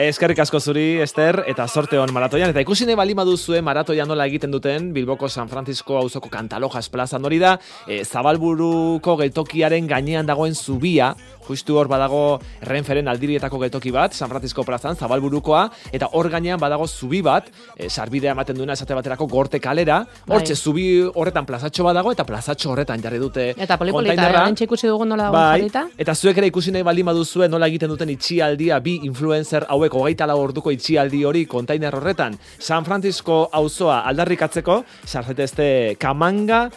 Eskerrik asko zuri, Ester, eta sorte hon maratoian. Eta ikusi nahi bali maduzue maratoian nola egiten duten Bilboko San Francisco auzoko Kantalojas plazan hori da, e, zabalburuko geltokiaren gainean dagoen zubia, justu hor badago Renferen aldirietako geltoki bat, San Francisco plazan, zabalburukoa, eta hor gainean badago zubi bat, e, sarbidea ematen duena esate baterako gorte kalera, hortxe Bai. zubi horretan plazatxo badago, eta plazatxo horretan jarri dute Eta polipolita, eh? ikusi dugun nola dago Bai, eta zuek ere ikusi nahi baldin baduzue nola egiten duten itxialdia bi influencer hauek hogeita lau orduko itxialdi hori kontainer horretan San Francisco auzoa aldarrikatzeko, sarzetezte kamanga,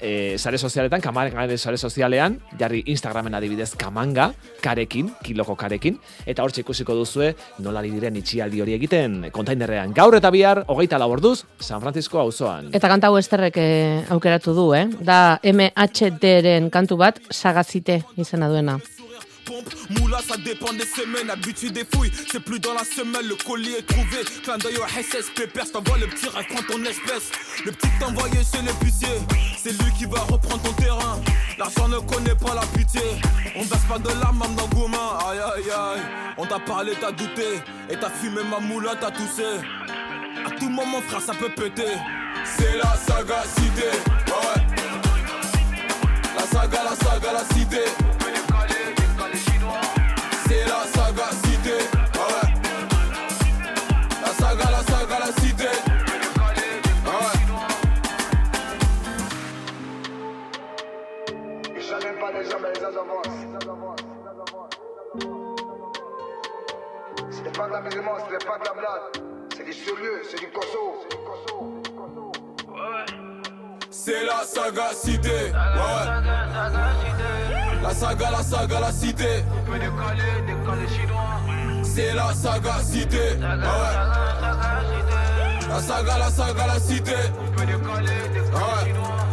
e, sare sozialetan, kamanga sare sozialean, jarri Instagramen adibidez kamanga, karekin, kiloko karekin, eta hortxe ikusiko duzue nola diren itxialdi hori egiten kontainerrean. Gaur eta bihar, hogeita lau orduz, San Francisco auzoan. Eta kanta esterrek eh, aukeratu du, eh? Da MHD-ren kantu bat, sagazite izena duena. Moula, ça dépend des semaines. Habitude des fouilles, c'est plus dans la semaine. Le colis est trouvé. Clin d'œil au SS, pépère. T'envoie le petit rêve, ton espèce. Le petit envoyé chez l'épicier. C'est lui qui va reprendre ton terrain. L'argent ne connaît pas la pitié. On verse pas de larmes dans Goumin. Aïe aïe aïe. On t'a parlé, t'as douté. Et t'as fumé ma moula, t'as toussé. À tout moment, frère, ça peut péter. C'est la saga cité. jamais les avance. Ce n'est pas de la musulmane, ce n'est pas de la blague. C'est du sérieux, c'est du cosso. C'est la saga cité. Ouais. La saga, la saga, la cité. On peut décaler, décaler chinois. C'est la saga cité. Ouais. La saga, la saga, la cité. On peut décaler, décaler chinois.